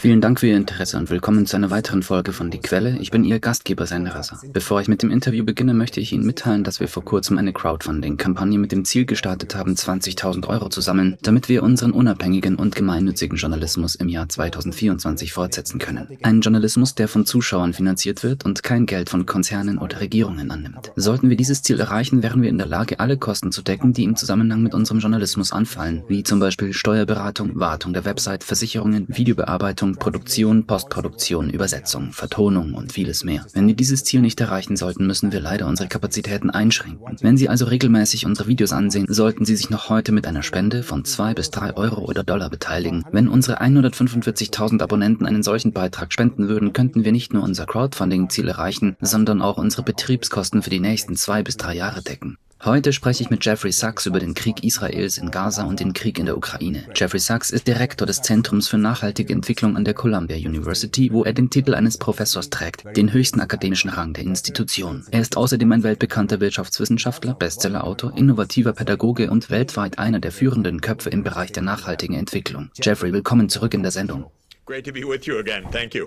Vielen Dank für Ihr Interesse und willkommen zu einer weiteren Folge von Die Quelle. Ich bin Ihr Gastgeber, Senderasser. Bevor ich mit dem Interview beginne, möchte ich Ihnen mitteilen, dass wir vor kurzem eine Crowdfunding-Kampagne mit dem Ziel gestartet haben, 20.000 Euro zu sammeln, damit wir unseren unabhängigen und gemeinnützigen Journalismus im Jahr 2024 fortsetzen können. Einen Journalismus, der von Zuschauern finanziert wird und kein Geld von Konzernen oder Regierungen annimmt. Sollten wir dieses Ziel erreichen, wären wir in der Lage, alle Kosten zu decken, die im Zusammenhang mit unserem Journalismus anfallen, wie zum Beispiel Steuerberatung, Wartung der Website, Versicherung, Versicherungen, Videobearbeitung, Produktion, Postproduktion, Übersetzung, Vertonung und vieles mehr. Wenn wir dieses Ziel nicht erreichen sollten, müssen wir leider unsere Kapazitäten einschränken. Wenn Sie also regelmäßig unsere Videos ansehen, sollten Sie sich noch heute mit einer Spende von zwei bis drei Euro oder Dollar beteiligen. Wenn unsere 145.000 Abonnenten einen solchen Beitrag spenden würden, könnten wir nicht nur unser Crowdfunding-Ziel erreichen, sondern auch unsere Betriebskosten für die nächsten zwei bis drei Jahre decken. Heute spreche ich mit Jeffrey Sachs über den Krieg Israels in Gaza und den Krieg in der Ukraine. Jeffrey Sachs ist Direktor des Zentrums für nachhaltige Entwicklung an der Columbia University, wo er den Titel eines Professors trägt, den höchsten akademischen Rang der Institution. Er ist außerdem ein weltbekannter Wirtschaftswissenschaftler, Bestsellerautor, innovativer Pädagoge und weltweit einer der führenden Köpfe im Bereich der nachhaltigen Entwicklung. Jeffrey, willkommen zurück in der Sendung. Great to be with you again. Thank you.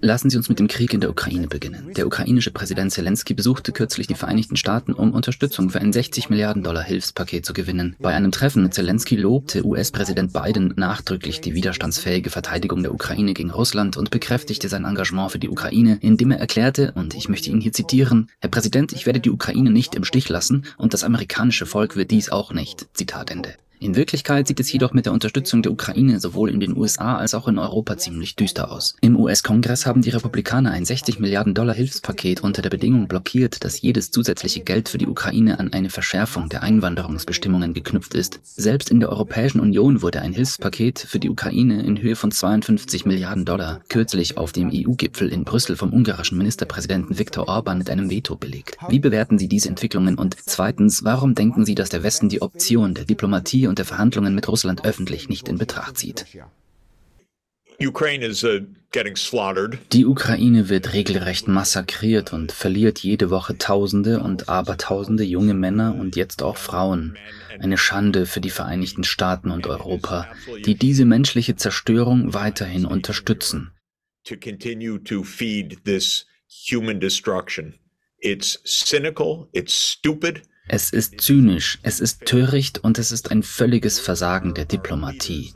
Lassen Sie uns mit dem Krieg in der Ukraine beginnen. Der ukrainische Präsident Zelensky besuchte kürzlich die Vereinigten Staaten, um Unterstützung für ein 60 Milliarden Dollar Hilfspaket zu gewinnen. Bei einem Treffen mit Zelensky lobte US-Präsident Biden nachdrücklich die widerstandsfähige Verteidigung der Ukraine gegen Russland und bekräftigte sein Engagement für die Ukraine, indem er erklärte, und ich möchte ihn hier zitieren, Herr Präsident, ich werde die Ukraine nicht im Stich lassen und das amerikanische Volk wird dies auch nicht. Zitat Ende. In Wirklichkeit sieht es jedoch mit der Unterstützung der Ukraine sowohl in den USA als auch in Europa ziemlich düster aus. Im US-Kongress haben die Republikaner ein 60 Milliarden Dollar Hilfspaket unter der Bedingung blockiert, dass jedes zusätzliche Geld für die Ukraine an eine Verschärfung der Einwanderungsbestimmungen geknüpft ist. Selbst in der Europäischen Union wurde ein Hilfspaket für die Ukraine in Höhe von 52 Milliarden Dollar kürzlich auf dem EU-Gipfel in Brüssel vom ungarischen Ministerpräsidenten Viktor Orban mit einem Veto belegt. Wie bewerten Sie diese Entwicklungen und zweitens, warum denken Sie, dass der Westen die Option der Diplomatie und der Verhandlungen mit Russland öffentlich nicht in Betracht zieht. Uh, Die Ukraine wird regelrecht massakriert und verliert jede Woche Tausende und Abertausende junge Männer und jetzt auch Frauen. Eine Schande für die Vereinigten Staaten und Europa, die diese menschliche Zerstörung weiterhin unterstützen. It's cynical, it's stupid, es ist zynisch, es ist töricht und es ist ein völliges Versagen der Diplomatie.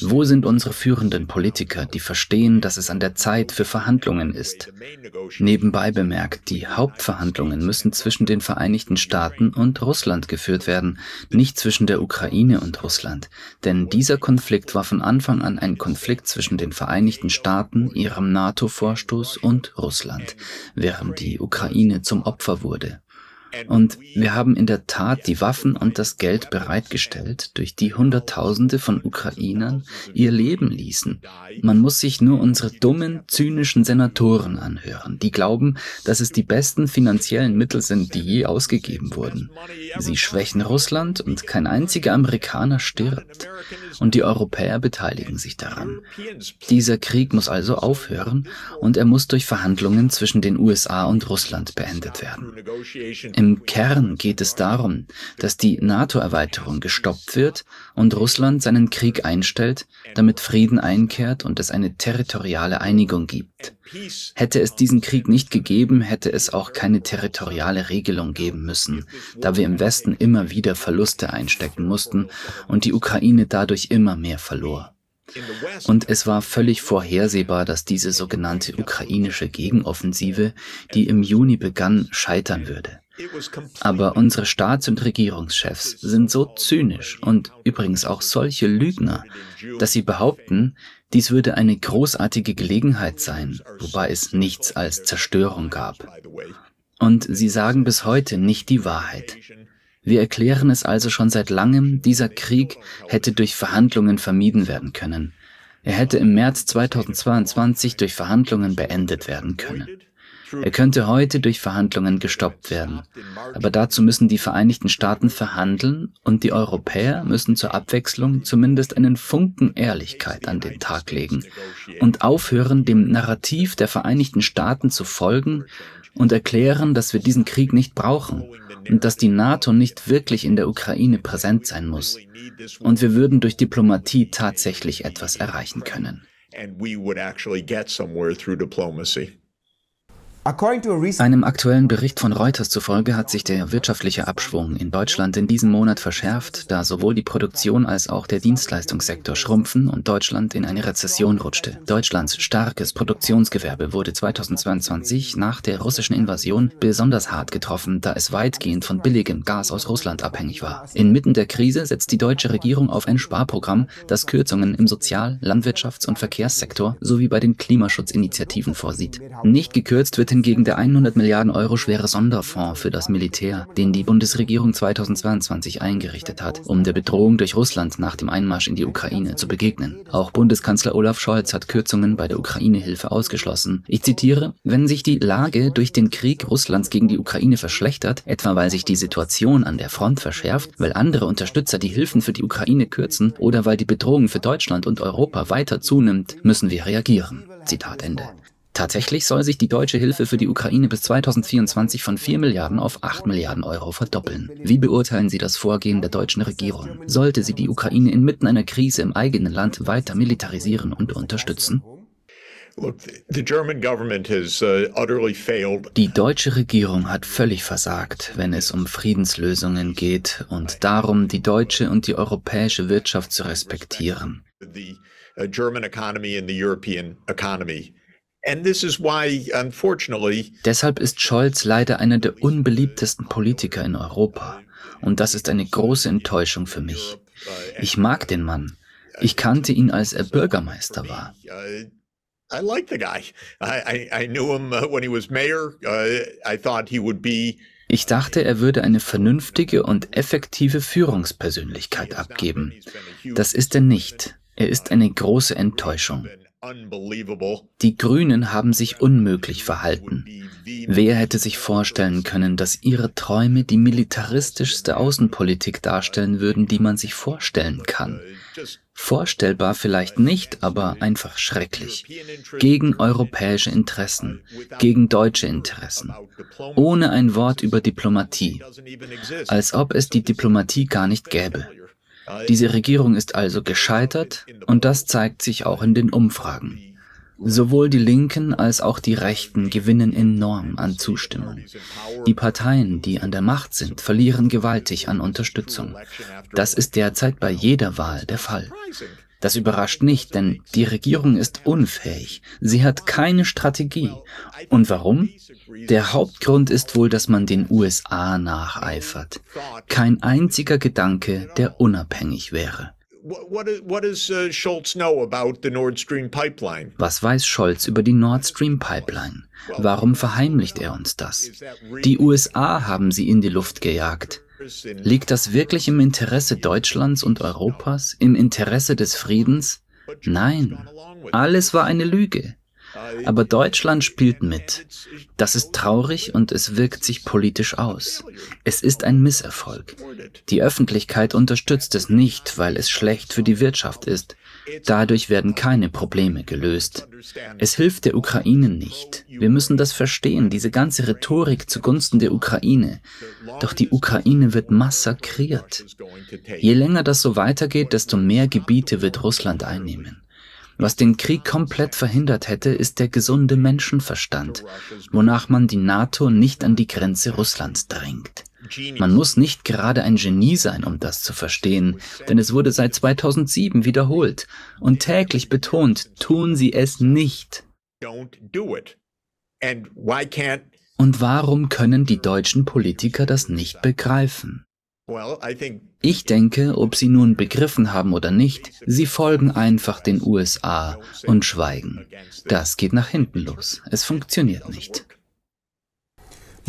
Wo sind unsere führenden Politiker, die verstehen, dass es an der Zeit für Verhandlungen ist? Nebenbei bemerkt, die Hauptverhandlungen müssen zwischen den Vereinigten Staaten und Russland geführt werden, nicht zwischen der Ukraine und Russland. Denn dieser Konflikt war von Anfang an ein Konflikt zwischen den Vereinigten Staaten, ihrem NATO-Vorstoß und Russland, während die Ukraine zum Opfer wurde. Und wir haben in der Tat die Waffen und das Geld bereitgestellt, durch die Hunderttausende von Ukrainern ihr Leben ließen. Man muss sich nur unsere dummen, zynischen Senatoren anhören, die glauben, dass es die besten finanziellen Mittel sind, die je ausgegeben wurden. Sie schwächen Russland und kein einziger Amerikaner stirbt. Und die Europäer beteiligen sich daran. Dieser Krieg muss also aufhören und er muss durch Verhandlungen zwischen den USA und Russland beendet werden. Im Kern geht es darum, dass die NATO-Erweiterung gestoppt wird und Russland seinen Krieg einstellt, damit Frieden einkehrt und es eine territoriale Einigung gibt. Hätte es diesen Krieg nicht gegeben, hätte es auch keine territoriale Regelung geben müssen, da wir im Westen immer wieder Verluste einstecken mussten und die Ukraine dadurch immer mehr verlor. Und es war völlig vorhersehbar, dass diese sogenannte ukrainische Gegenoffensive, die im Juni begann, scheitern würde. Aber unsere Staats- und Regierungschefs sind so zynisch und übrigens auch solche Lügner, dass sie behaupten, dies würde eine großartige Gelegenheit sein, wobei es nichts als Zerstörung gab. Und sie sagen bis heute nicht die Wahrheit. Wir erklären es also schon seit langem, dieser Krieg hätte durch Verhandlungen vermieden werden können. Er hätte im März 2022 durch Verhandlungen beendet werden können. Er könnte heute durch Verhandlungen gestoppt werden. Aber dazu müssen die Vereinigten Staaten verhandeln und die Europäer müssen zur Abwechslung zumindest einen Funken Ehrlichkeit an den Tag legen und aufhören, dem Narrativ der Vereinigten Staaten zu folgen und erklären, dass wir diesen Krieg nicht brauchen und dass die NATO nicht wirklich in der Ukraine präsent sein muss. Und wir würden durch Diplomatie tatsächlich etwas erreichen können. Einem aktuellen Bericht von Reuters zufolge hat sich der wirtschaftliche Abschwung in Deutschland in diesem Monat verschärft, da sowohl die Produktion als auch der Dienstleistungssektor schrumpfen und Deutschland in eine Rezession rutschte. Deutschlands starkes Produktionsgewerbe wurde 2022 nach der russischen Invasion besonders hart getroffen, da es weitgehend von billigem Gas aus Russland abhängig war. Inmitten der Krise setzt die deutsche Regierung auf ein Sparprogramm, das Kürzungen im Sozial-, Landwirtschafts- und Verkehrssektor sowie bei den Klimaschutzinitiativen vorsieht. Nicht gekürzt wird hingegen der 100 Milliarden Euro schwere Sonderfonds für das Militär, den die Bundesregierung 2022 eingerichtet hat, um der Bedrohung durch Russland nach dem Einmarsch in die Ukraine zu begegnen. Auch Bundeskanzler Olaf Scholz hat Kürzungen bei der Ukraine-Hilfe ausgeschlossen. Ich zitiere, wenn sich die Lage durch den Krieg Russlands gegen die Ukraine verschlechtert, etwa weil sich die Situation an der Front verschärft, weil andere Unterstützer die Hilfen für die Ukraine kürzen oder weil die Bedrohung für Deutschland und Europa weiter zunimmt, müssen wir reagieren. Zitat Ende. Tatsächlich soll sich die deutsche Hilfe für die Ukraine bis 2024 von 4 Milliarden auf 8 Milliarden Euro verdoppeln. Wie beurteilen Sie das Vorgehen der deutschen Regierung? Sollte sie die Ukraine inmitten einer Krise im eigenen Land weiter militarisieren und unterstützen? Uh, die deutsche Regierung hat völlig versagt, wenn es um Friedenslösungen geht und darum, die deutsche und die europäische Wirtschaft zu respektieren. The uh, German economy and the European economy Deshalb ist Scholz leider einer der unbeliebtesten Politiker in Europa. Und das ist eine große Enttäuschung für mich. Ich mag den Mann. Ich kannte ihn, als er Bürgermeister war. I like the guy. I, I, I knew him uh, when he was mayor. Uh, I thought he would be ich dachte, er würde eine vernünftige und effektive Führungspersönlichkeit abgeben. Das ist er nicht. Er ist eine große Enttäuschung. Die Grünen haben sich unmöglich verhalten. Wer hätte sich vorstellen können, dass ihre Träume die militaristischste Außenpolitik darstellen würden, die man sich vorstellen kann? Vorstellbar vielleicht nicht, aber einfach schrecklich. Gegen europäische Interessen, gegen deutsche Interessen. Ohne ein Wort über Diplomatie. Als ob es die Diplomatie gar nicht gäbe. Diese Regierung ist also gescheitert und das zeigt sich auch in den Umfragen. Sowohl die Linken als auch die Rechten gewinnen enorm an Zustimmung. Die Parteien, die an der Macht sind, verlieren gewaltig an Unterstützung. Das ist derzeit bei jeder Wahl der Fall. Das überrascht nicht, denn die Regierung ist unfähig. Sie hat keine Strategie. Und warum? Der Hauptgrund ist wohl, dass man den USA nacheifert. Kein einziger Gedanke, der unabhängig wäre. Uh, Was weiß Scholz über die Nord Stream Pipeline? Warum verheimlicht er uns das? Die USA haben sie in die Luft gejagt. Liegt das wirklich im Interesse Deutschlands und Europas, im Interesse des Friedens? Nein, alles war eine Lüge. Aber Deutschland spielt mit. Das ist traurig und es wirkt sich politisch aus. Es ist ein Misserfolg. Die Öffentlichkeit unterstützt es nicht, weil es schlecht für die Wirtschaft ist. Dadurch werden keine Probleme gelöst. Es hilft der Ukraine nicht. Wir müssen das verstehen, diese ganze Rhetorik zugunsten der Ukraine. Doch die Ukraine wird massakriert. Je länger das so weitergeht, desto mehr Gebiete wird Russland einnehmen. Was den Krieg komplett verhindert hätte, ist der gesunde Menschenverstand, wonach man die NATO nicht an die Grenze Russlands drängt. Man muss nicht gerade ein Genie sein, um das zu verstehen, denn es wurde seit 2007 wiederholt und täglich betont, tun Sie es nicht. Und warum können die deutschen Politiker das nicht begreifen? Ich denke, ob sie nun begriffen haben oder nicht, sie folgen einfach den USA und schweigen. Das geht nach hinten los. Es funktioniert nicht.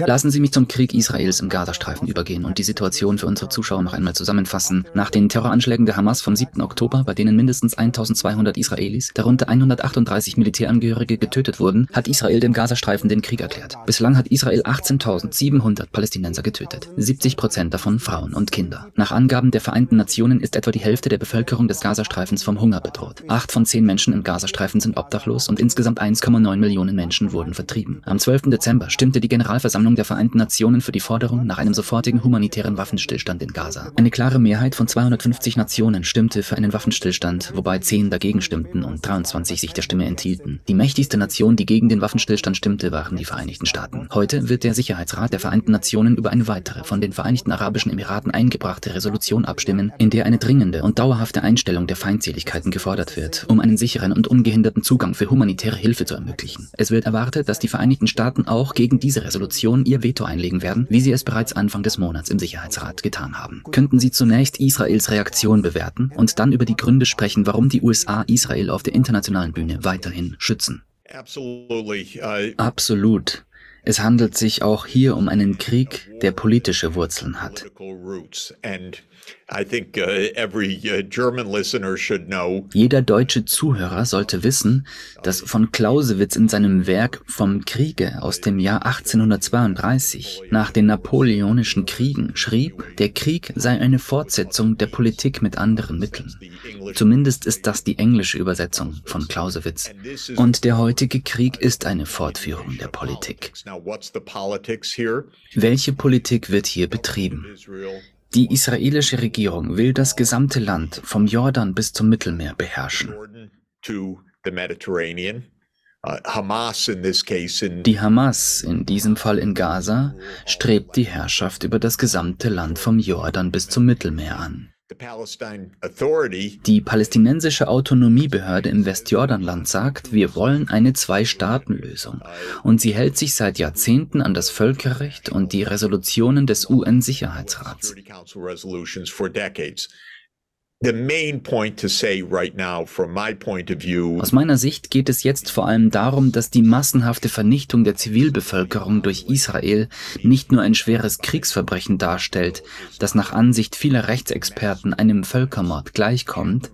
Lassen Sie mich zum Krieg Israels im Gazastreifen übergehen und die Situation für unsere Zuschauer noch einmal zusammenfassen. Nach den Terroranschlägen der Hamas vom 7. Oktober, bei denen mindestens 1200 Israelis, darunter 138 Militärangehörige, getötet wurden, hat Israel dem Gazastreifen den Krieg erklärt. Bislang hat Israel 18.700 Palästinenser getötet, 70 Prozent davon Frauen und Kinder. Nach Angaben der Vereinten Nationen ist etwa die Hälfte der Bevölkerung des Gazastreifens vom Hunger bedroht. Acht von zehn Menschen im Gazastreifen sind obdachlos und insgesamt 1,9 Millionen Menschen wurden vertrieben. Am 12. Dezember stimmte die Generalversammlung Versammlung der Vereinten Nationen für die Forderung nach einem sofortigen humanitären Waffenstillstand in Gaza. Eine klare Mehrheit von 250 Nationen stimmte für einen Waffenstillstand, wobei 10 dagegen stimmten und 23 sich der Stimme enthielten. Die mächtigste Nation, die gegen den Waffenstillstand stimmte, waren die Vereinigten Staaten. Heute wird der Sicherheitsrat der Vereinten Nationen über eine weitere von den Vereinigten Arabischen Emiraten eingebrachte Resolution abstimmen, in der eine dringende und dauerhafte Einstellung der Feindseligkeiten gefordert wird, um einen sicheren und ungehinderten Zugang für humanitäre Hilfe zu ermöglichen. Es wird erwartet, dass die Vereinigten Staaten auch gegen diese Resolution Kommission ihr Veto einlegen werden, wie sie es bereits Anfang des Monats im Sicherheitsrat getan haben. Könnten Sie zunächst Israels Reaktion bewerten und dann über die Gründe sprechen, warum die USA Israel auf der internationalen Bühne weiterhin schützen? Absolut. Es handelt sich auch hier um einen Krieg, der politische Wurzeln hat. Uh, uh, Jeder deutsche Zuhörer sollte wissen, dass von Clausewitz in seinem Werk Vom Kriege aus dem Jahr 1832 nach den Napoleonischen Kriegen schrieb, der Krieg sei eine Fortsetzung der Politik mit anderen Mitteln. Zumindest ist das die englische Übersetzung von Clausewitz. Und der heutige Krieg ist eine Fortführung der Politik. Welche Politik wird hier betrieben? Die israelische Regierung will das gesamte Land vom Jordan bis zum Mittelmeer beherrschen. Die Hamas, in diesem Fall in Gaza, strebt die Herrschaft über das gesamte Land vom Jordan bis zum Mittelmeer an. Die palästinensische Autonomiebehörde im Westjordanland sagt, wir wollen eine Zwei-Staaten-Lösung. Und sie hält sich seit Jahrzehnten an das Völkerrecht und die Resolutionen des UN-Sicherheitsrats. Aus meiner Sicht geht es jetzt vor allem darum, dass die massenhafte Vernichtung der Zivilbevölkerung durch Israel nicht nur ein schweres Kriegsverbrechen darstellt, das nach Ansicht vieler Rechtsexperten einem Völkermord gleichkommt,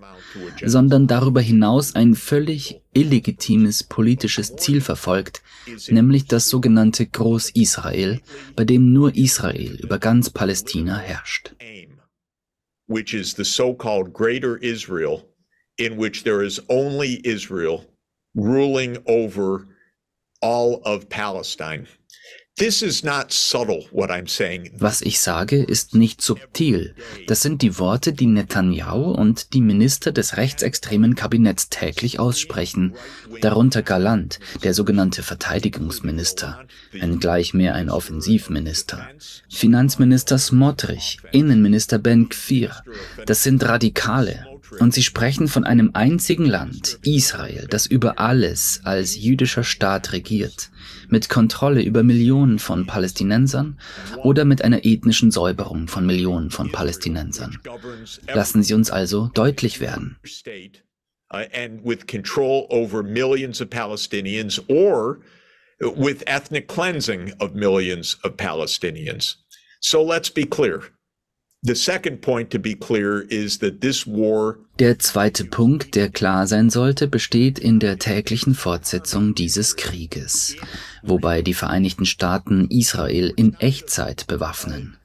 sondern darüber hinaus ein völlig illegitimes politisches Ziel verfolgt, nämlich das sogenannte Groß-Israel, bei dem nur Israel über ganz Palästina herrscht which is the so called Greater Israel, in which there is only Israel ruling over all of Palestine. Was ich sage, ist nicht subtil. Das sind die Worte, die Netanyahu und die Minister des rechtsextremen Kabinetts täglich aussprechen, darunter Galant, der sogenannte Verteidigungsminister, wenngleich mehr ein Offensivminister, Finanzminister Smotrich, Innenminister Ben Kfir, das sind Radikale, und sie sprechen von einem einzigen Land, Israel, das über alles als jüdischer Staat regiert, mit Kontrolle über Millionen von Palästinensern oder mit einer ethnischen Säuberung von Millionen von Palästinensern. Lassen Sie uns also deutlich werden. So let's be clear. Der zweite Punkt, der klar sein sollte, besteht in der täglichen Fortsetzung dieses Krieges, wobei die Vereinigten Staaten Israel in Echtzeit bewaffnen.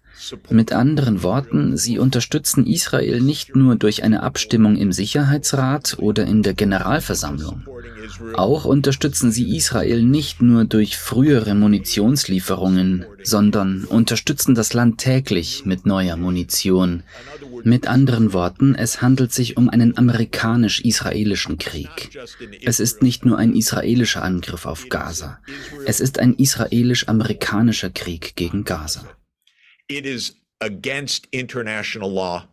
Mit anderen Worten, sie unterstützen Israel nicht nur durch eine Abstimmung im Sicherheitsrat oder in der Generalversammlung. Auch unterstützen sie Israel nicht nur durch frühere Munitionslieferungen, sondern unterstützen das Land täglich mit neuer Munition. Mit anderen Worten, es handelt sich um einen amerikanisch-israelischen Krieg. Es ist nicht nur ein israelischer Angriff auf Gaza, es ist ein israelisch-amerikanischer Krieg gegen Gaza. It is against international law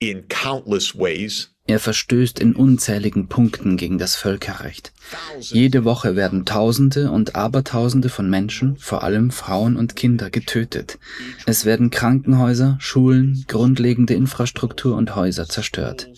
in countless ways. Er verstößt in unzähligen Punkten gegen das Völkerrecht. Jede Woche werden Tausende und Abertausende von Menschen, vor allem Frauen und Kinder, getötet. Es werden Krankenhäuser, Schulen, grundlegende Infrastruktur und Häuser zerstört.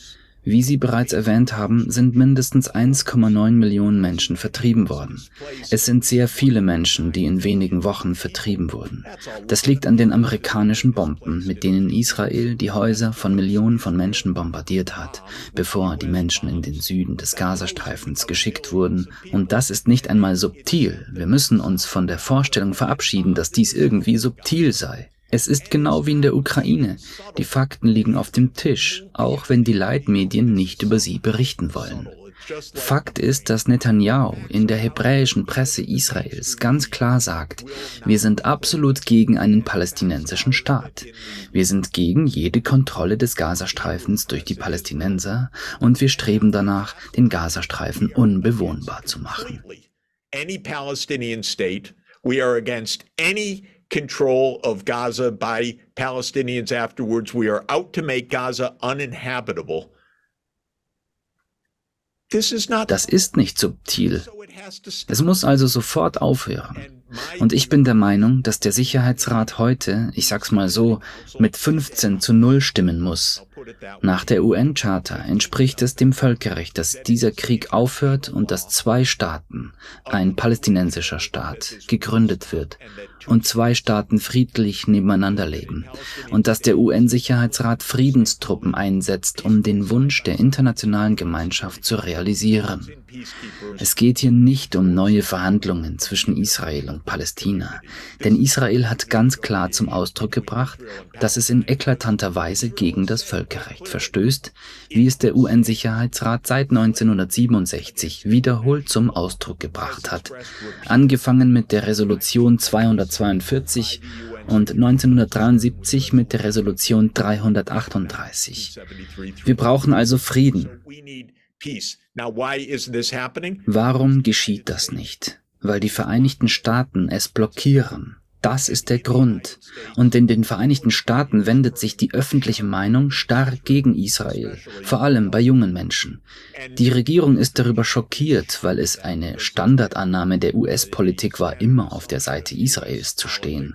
Wie Sie bereits erwähnt haben, sind mindestens 1,9 Millionen Menschen vertrieben worden. Es sind sehr viele Menschen, die in wenigen Wochen vertrieben wurden. Das liegt an den amerikanischen Bomben, mit denen Israel die Häuser von Millionen von Menschen bombardiert hat, bevor die Menschen in den Süden des Gazastreifens geschickt wurden. Und das ist nicht einmal subtil. Wir müssen uns von der Vorstellung verabschieden, dass dies irgendwie subtil sei. Es ist genau wie in der Ukraine. Die Fakten liegen auf dem Tisch, auch wenn die Leitmedien nicht über sie berichten wollen. Fakt ist, dass Netanyahu in der hebräischen Presse Israels ganz klar sagt, wir sind absolut gegen einen palästinensischen Staat. Wir sind gegen jede Kontrolle des Gazastreifens durch die Palästinenser und wir streben danach, den Gazastreifen unbewohnbar zu machen. Any Palestinian state, we are against any control of Gaza by Palestinians afterwards. We are out to make Gaza uninhabitable. Das ist nicht subtil. Es muss also sofort aufhören. Und ich bin der Meinung, dass der Sicherheitsrat heute, ich sag's mal so, mit 15 zu 0 stimmen muss. Nach der UN-Charta entspricht es dem Völkerrecht, dass dieser Krieg aufhört und dass zwei Staaten, ein palästinensischer Staat, gegründet wird und zwei Staaten friedlich nebeneinander leben. Und dass der UN-Sicherheitsrat Friedenstruppen einsetzt, um den Wunsch der internationalen Gemeinschaft zu realisieren. Es geht hier nicht um neue Verhandlungen zwischen Israel und Palästina, denn Israel hat ganz klar zum Ausdruck gebracht, dass es in eklatanter Weise gegen das Völkerrecht verstößt, wie es der UN-Sicherheitsrat seit 1967 wiederholt zum Ausdruck gebracht hat, angefangen mit der Resolution 242 und 1973 mit der Resolution 338. Wir brauchen also Frieden. Warum geschieht das nicht? Weil die Vereinigten Staaten es blockieren. Das ist der Grund. Und in den Vereinigten Staaten wendet sich die öffentliche Meinung stark gegen Israel, vor allem bei jungen Menschen. Die Regierung ist darüber schockiert, weil es eine Standardannahme der US-Politik war, immer auf der Seite Israels zu stehen.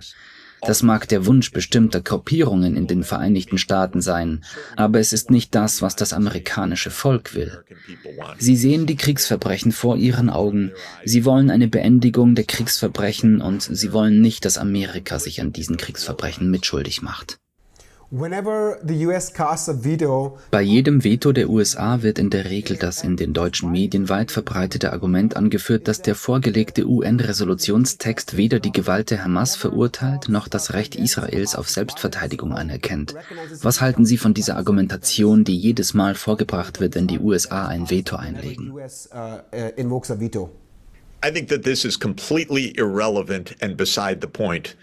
Das mag der Wunsch bestimmter Gruppierungen in den Vereinigten Staaten sein, aber es ist nicht das, was das amerikanische Volk will. Sie sehen die Kriegsverbrechen vor ihren Augen, sie wollen eine Beendigung der Kriegsverbrechen und sie wollen nicht, dass Amerika sich an diesen Kriegsverbrechen mitschuldig macht. Bei jedem Veto der USA wird in der Regel das in den deutschen Medien weit verbreitete Argument angeführt, dass der vorgelegte UN-Resolutionstext weder die Gewalt der Hamas verurteilt noch das Recht Israels auf Selbstverteidigung anerkennt. Was halten Sie von dieser Argumentation, die jedes Mal vorgebracht wird, wenn die USA ein Veto einlegen?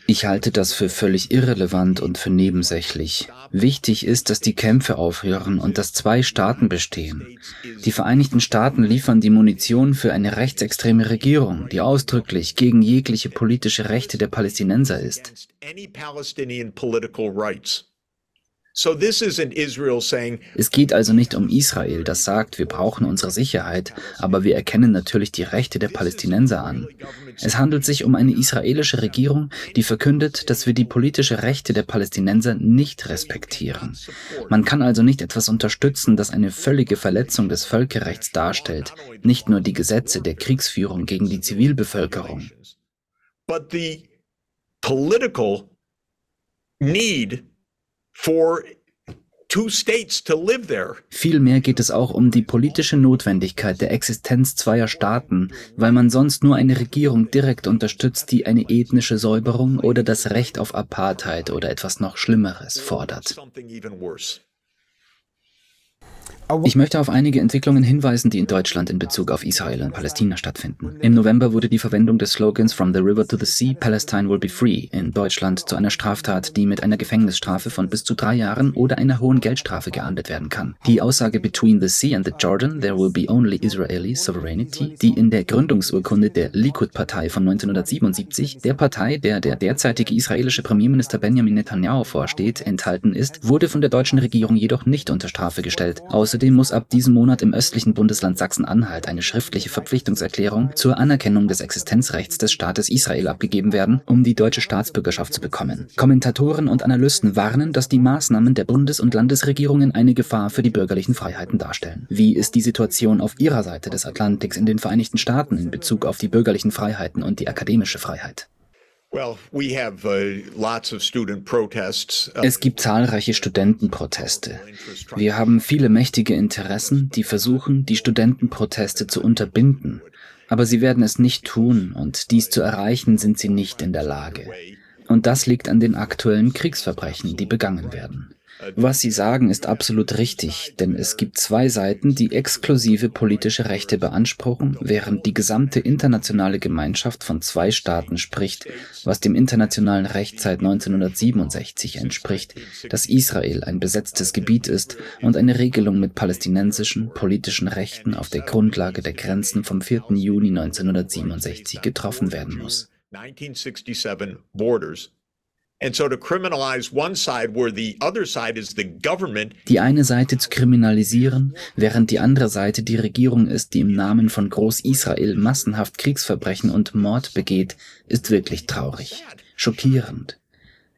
Ich halte das für völlig irrelevant und für nebensächlich. Wichtig ist, dass die Kämpfe aufhören und dass zwei Staaten bestehen. Die Vereinigten Staaten liefern die Munition für eine rechtsextreme Regierung, die ausdrücklich gegen jegliche politische Rechte der Palästinenser ist. Es geht also nicht um Israel, das sagt, wir brauchen unsere Sicherheit, aber wir erkennen natürlich die Rechte der Palästinenser an. Es handelt sich um eine israelische Regierung, die verkündet, dass wir die politische Rechte der Palästinenser nicht respektieren. Man kann also nicht etwas unterstützen, das eine völlige Verletzung des Völkerrechts darstellt, nicht nur die Gesetze der Kriegsführung gegen die Zivilbevölkerung. But the political need Vielmehr geht es auch um die politische Notwendigkeit der Existenz zweier Staaten, weil man sonst nur eine Regierung direkt unterstützt, die eine ethnische Säuberung oder das Recht auf Apartheid oder etwas noch Schlimmeres fordert. Ich möchte auf einige Entwicklungen hinweisen, die in Deutschland in Bezug auf Israel und Palästina stattfinden. Im November wurde die Verwendung des Slogans From the River to the Sea, Palestine will be free in Deutschland zu einer Straftat, die mit einer Gefängnisstrafe von bis zu drei Jahren oder einer hohen Geldstrafe geahndet werden kann. Die Aussage Between the Sea and the Jordan, there will be only Israeli sovereignty, die in der Gründungsurkunde der Likud-Partei von 1977, der Partei, der der derzeitige israelische Premierminister Benjamin Netanyahu vorsteht, enthalten ist, wurde von der deutschen Regierung jedoch nicht unter Strafe gestellt. Außer Außerdem muss ab diesem Monat im östlichen Bundesland Sachsen-Anhalt eine schriftliche Verpflichtungserklärung zur Anerkennung des Existenzrechts des Staates Israel abgegeben werden, um die deutsche Staatsbürgerschaft zu bekommen. Kommentatoren und Analysten warnen, dass die Maßnahmen der Bundes- und Landesregierungen eine Gefahr für die bürgerlichen Freiheiten darstellen. Wie ist die Situation auf Ihrer Seite des Atlantiks in den Vereinigten Staaten in Bezug auf die bürgerlichen Freiheiten und die akademische Freiheit? Uh, es gibt zahlreiche Studentenproteste. Wir haben viele mächtige Interessen, die versuchen, die Studentenproteste zu unterbinden. Aber sie werden es nicht tun und dies zu erreichen sind sie nicht in der Lage. Und das liegt an den aktuellen Kriegsverbrechen, die begangen werden. Was Sie sagen, ist absolut richtig, denn es gibt zwei Seiten, die exklusive politische Rechte beanspruchen, während die gesamte internationale Gemeinschaft von zwei Staaten spricht, was dem internationalen Recht seit 1967 entspricht, dass Israel ein besetztes Gebiet ist und eine Regelung mit palästinensischen politischen Rechten auf der Grundlage der Grenzen vom 4. Juni 1967 getroffen werden muss. 1967 borders die eine Seite zu kriminalisieren, während die andere Seite die Regierung ist, die im Namen von Groß-Israel massenhaft Kriegsverbrechen und Mord begeht, ist wirklich traurig, schockierend.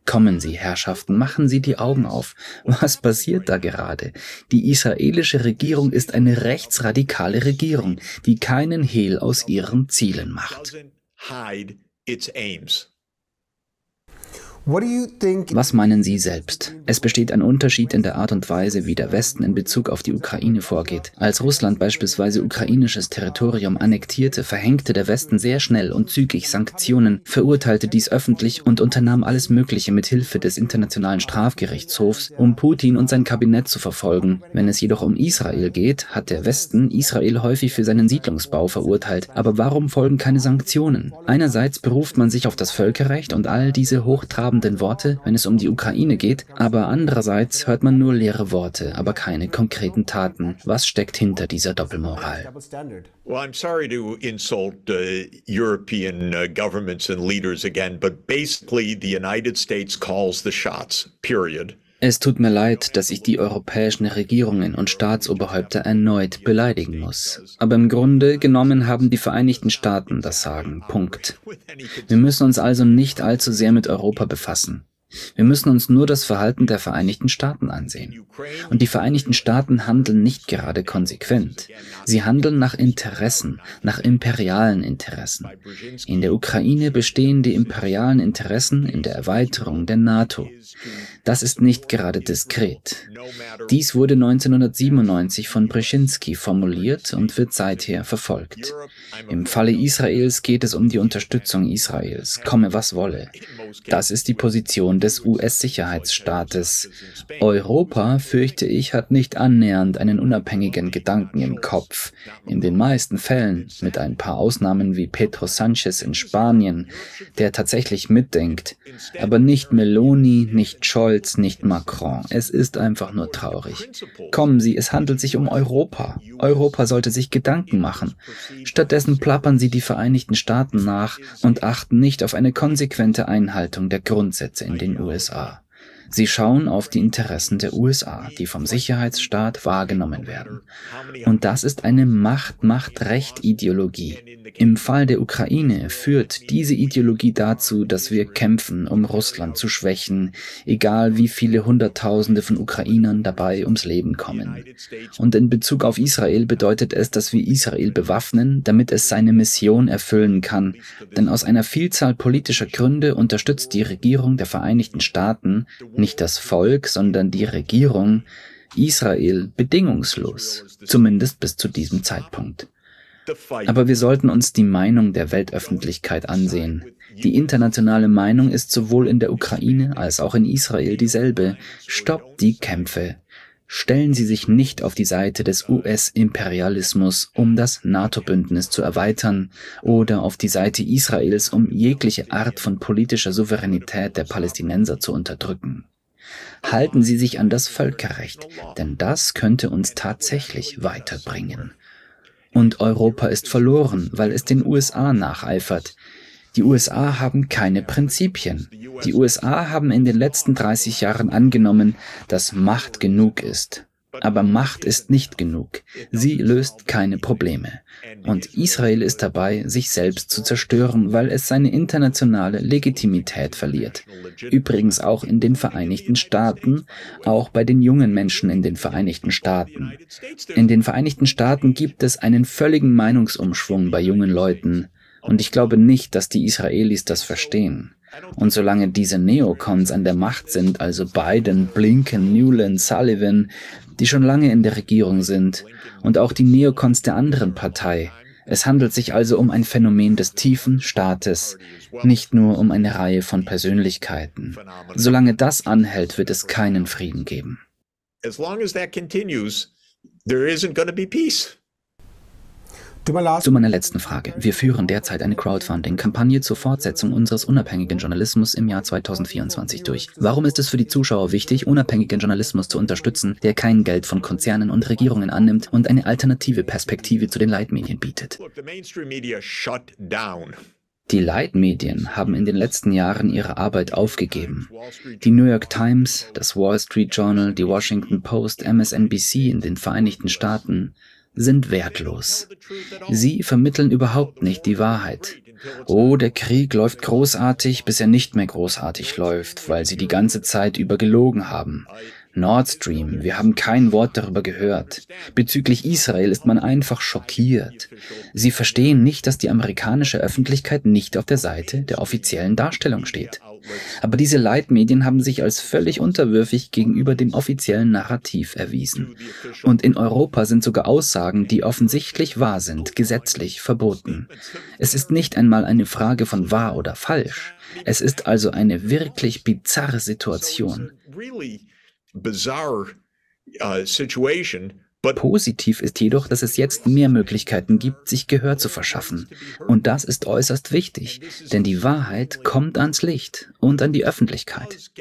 Kommen Sie, Herrschaften, machen Sie die Augen auf. Was passiert da gerade? Die israelische Regierung ist eine rechtsradikale Regierung, die keinen Hehl aus ihren Zielen macht. Was meinen Sie selbst? Es besteht ein Unterschied in der Art und Weise, wie der Westen in Bezug auf die Ukraine vorgeht. Als Russland beispielsweise ukrainisches Territorium annektierte, verhängte der Westen sehr schnell und zügig Sanktionen, verurteilte dies öffentlich und unternahm alles Mögliche mit Hilfe des Internationalen Strafgerichtshofs, um Putin und sein Kabinett zu verfolgen. Wenn es jedoch um Israel geht, hat der Westen Israel häufig für seinen Siedlungsbau verurteilt. Aber warum folgen keine Sanktionen? Einerseits beruft man sich auf das Völkerrecht und all diese hochtrabenden wohlhabenden Worte, wenn es um die Ukraine geht, aber andererseits hört man nur leere Worte, aber keine konkreten Taten. Was steckt hinter dieser Doppelmoral? Well, I'm sorry to insult uh, European uh, governments and leaders again, but basically the United States calls the shots, period. Es tut mir leid, dass ich die europäischen Regierungen und Staatsoberhäupter erneut beleidigen muss. Aber im Grunde genommen haben die Vereinigten Staaten das Sagen. Punkt. Wir müssen uns also nicht allzu sehr mit Europa befassen. Wir müssen uns nur das Verhalten der Vereinigten Staaten ansehen. Und die Vereinigten Staaten handeln nicht gerade konsequent. Sie handeln nach Interessen, nach imperialen Interessen. In der Ukraine bestehen die imperialen Interessen in der Erweiterung der NATO. Das ist nicht gerade diskret. Dies wurde 1997 von Brzezinski formuliert und wird seither verfolgt. Im Falle Israels geht es um die Unterstützung Israels, komme was wolle. Das ist die Position des US-Sicherheitsstaates. Europa, fürchte ich, hat nicht annähernd einen unabhängigen Gedanken im Kopf. In den meisten Fällen, mit ein paar Ausnahmen wie Pedro Sanchez in Spanien, der tatsächlich mitdenkt, aber nicht Meloni, nicht Scholz, nicht Macron. Es ist einfach nur traurig. Kommen Sie, es handelt sich um Europa. Europa sollte sich Gedanken machen. Stattdessen plappern Sie die Vereinigten Staaten nach und achten nicht auf eine konsequente Einhaltung der Grundsätze in den USA. Sie schauen auf die Interessen der USA, die vom Sicherheitsstaat wahrgenommen werden. Und das ist eine Macht-Macht-Recht-Ideologie. Im Fall der Ukraine führt diese Ideologie dazu, dass wir kämpfen, um Russland zu schwächen, egal wie viele Hunderttausende von Ukrainern dabei ums Leben kommen. Und in Bezug auf Israel bedeutet es, dass wir Israel bewaffnen, damit es seine Mission erfüllen kann. Denn aus einer Vielzahl politischer Gründe unterstützt die Regierung der Vereinigten Staaten nicht das Volk, sondern die Regierung Israel bedingungslos, zumindest bis zu diesem Zeitpunkt. Aber wir sollten uns die Meinung der Weltöffentlichkeit ansehen. Die internationale Meinung ist sowohl in der Ukraine als auch in Israel dieselbe. Stoppt die Kämpfe. Stellen Sie sich nicht auf die Seite des US-Imperialismus, um das NATO-Bündnis zu erweitern, oder auf die Seite Israels, um jegliche Art von politischer Souveränität der Palästinenser zu unterdrücken. Halten Sie sich an das Völkerrecht, denn das könnte uns tatsächlich weiterbringen. Und Europa ist verloren, weil es den USA nacheifert. Die USA haben keine Prinzipien. Die USA haben in den letzten 30 Jahren angenommen, dass Macht genug ist. Aber Macht ist nicht genug. Sie löst keine Probleme. Und Israel ist dabei, sich selbst zu zerstören, weil es seine internationale Legitimität verliert. Übrigens auch in den Vereinigten Staaten, auch bei den jungen Menschen in den Vereinigten Staaten. In den Vereinigten Staaten gibt es einen völligen Meinungsumschwung bei jungen Leuten. Und ich glaube nicht, dass die Israelis das verstehen. Und solange diese Neocons an der Macht sind, also Biden, Blinken, Newland, Sullivan, die schon lange in der Regierung sind, und auch die Neokons der anderen Partei. Es handelt sich also um ein Phänomen des tiefen Staates, nicht nur um eine Reihe von Persönlichkeiten. Solange das anhält, wird es keinen Frieden geben. As long as that continues, there isn't going to be peace. Zu meiner letzten Frage. Wir führen derzeit eine Crowdfunding-Kampagne zur Fortsetzung unseres unabhängigen Journalismus im Jahr 2024 durch. Warum ist es für die Zuschauer wichtig, unabhängigen Journalismus zu unterstützen, der kein Geld von Konzernen und Regierungen annimmt und eine alternative Perspektive zu den Leitmedien bietet? Die Leitmedien haben in den letzten Jahren ihre Arbeit aufgegeben. Die New York Times, das Wall Street Journal, die Washington Post, MSNBC in den Vereinigten Staaten, sind wertlos. Sie vermitteln überhaupt nicht die Wahrheit. Oh, der Krieg läuft großartig, bis er nicht mehr großartig läuft, weil sie die ganze Zeit über gelogen haben. Nord Stream, wir haben kein Wort darüber gehört. Bezüglich Israel ist man einfach schockiert. Sie verstehen nicht, dass die amerikanische Öffentlichkeit nicht auf der Seite der offiziellen Darstellung steht. Aber diese Leitmedien haben sich als völlig unterwürfig gegenüber dem offiziellen Narrativ erwiesen. Und in Europa sind sogar Aussagen, die offensichtlich wahr sind, gesetzlich verboten. Es ist nicht einmal eine Frage von wahr oder falsch. Es ist also eine wirklich bizarre Situation. Uh, Positiv ist jedoch, dass es jetzt mehr Möglichkeiten gibt, sich Gehör zu verschaffen. Und das ist äußerst wichtig, denn die Wahrheit kommt ans Licht und an die Öffentlichkeit.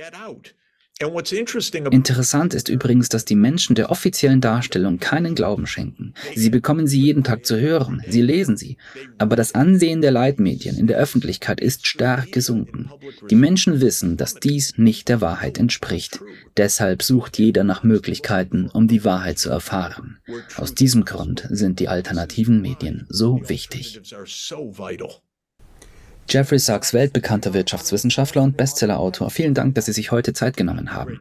Interessant ist übrigens, dass die Menschen der offiziellen Darstellung keinen Glauben schenken. Sie bekommen sie jeden Tag zu hören, sie lesen sie. Aber das Ansehen der Leitmedien in der Öffentlichkeit ist stark gesunken. Die Menschen wissen, dass dies nicht der Wahrheit entspricht. Deshalb sucht jeder nach Möglichkeiten, um die Wahrheit zu erfahren. Aus diesem Grund sind die alternativen Medien so wichtig. Jeffrey Sachs, weltbekannter Wirtschaftswissenschaftler und Bestsellerautor, vielen Dank, dass Sie sich heute Zeit genommen haben.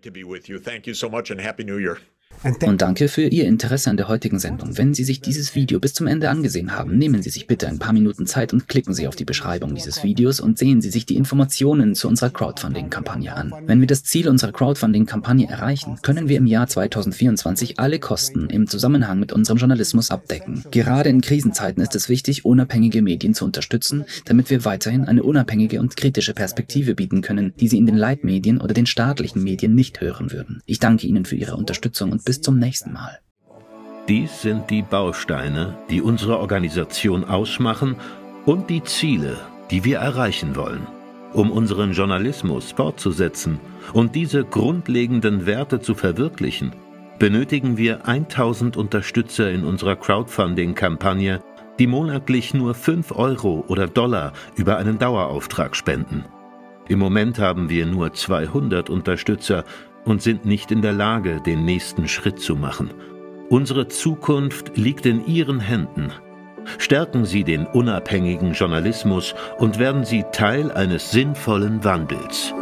Und danke für Ihr Interesse an der heutigen Sendung. Wenn Sie sich dieses Video bis zum Ende angesehen haben, nehmen Sie sich bitte ein paar Minuten Zeit und klicken Sie auf die Beschreibung dieses Videos und sehen Sie sich die Informationen zu unserer Crowdfunding-Kampagne an. Wenn wir das Ziel unserer Crowdfunding-Kampagne erreichen, können wir im Jahr 2024 alle Kosten im Zusammenhang mit unserem Journalismus abdecken. Gerade in Krisenzeiten ist es wichtig, unabhängige Medien zu unterstützen, damit wir weiterhin eine unabhängige und kritische Perspektive bieten können, die Sie in den Leitmedien oder den staatlichen Medien nicht hören würden. Ich danke Ihnen für Ihre Unterstützung und bis zum nächsten Mal. Dies sind die Bausteine, die unsere Organisation ausmachen und die Ziele, die wir erreichen wollen. Um unseren Journalismus fortzusetzen und diese grundlegenden Werte zu verwirklichen, benötigen wir 1000 Unterstützer in unserer Crowdfunding-Kampagne, die monatlich nur 5 Euro oder Dollar über einen Dauerauftrag spenden. Im Moment haben wir nur 200 Unterstützer und sind nicht in der Lage, den nächsten Schritt zu machen. Unsere Zukunft liegt in Ihren Händen. Stärken Sie den unabhängigen Journalismus und werden Sie Teil eines sinnvollen Wandels.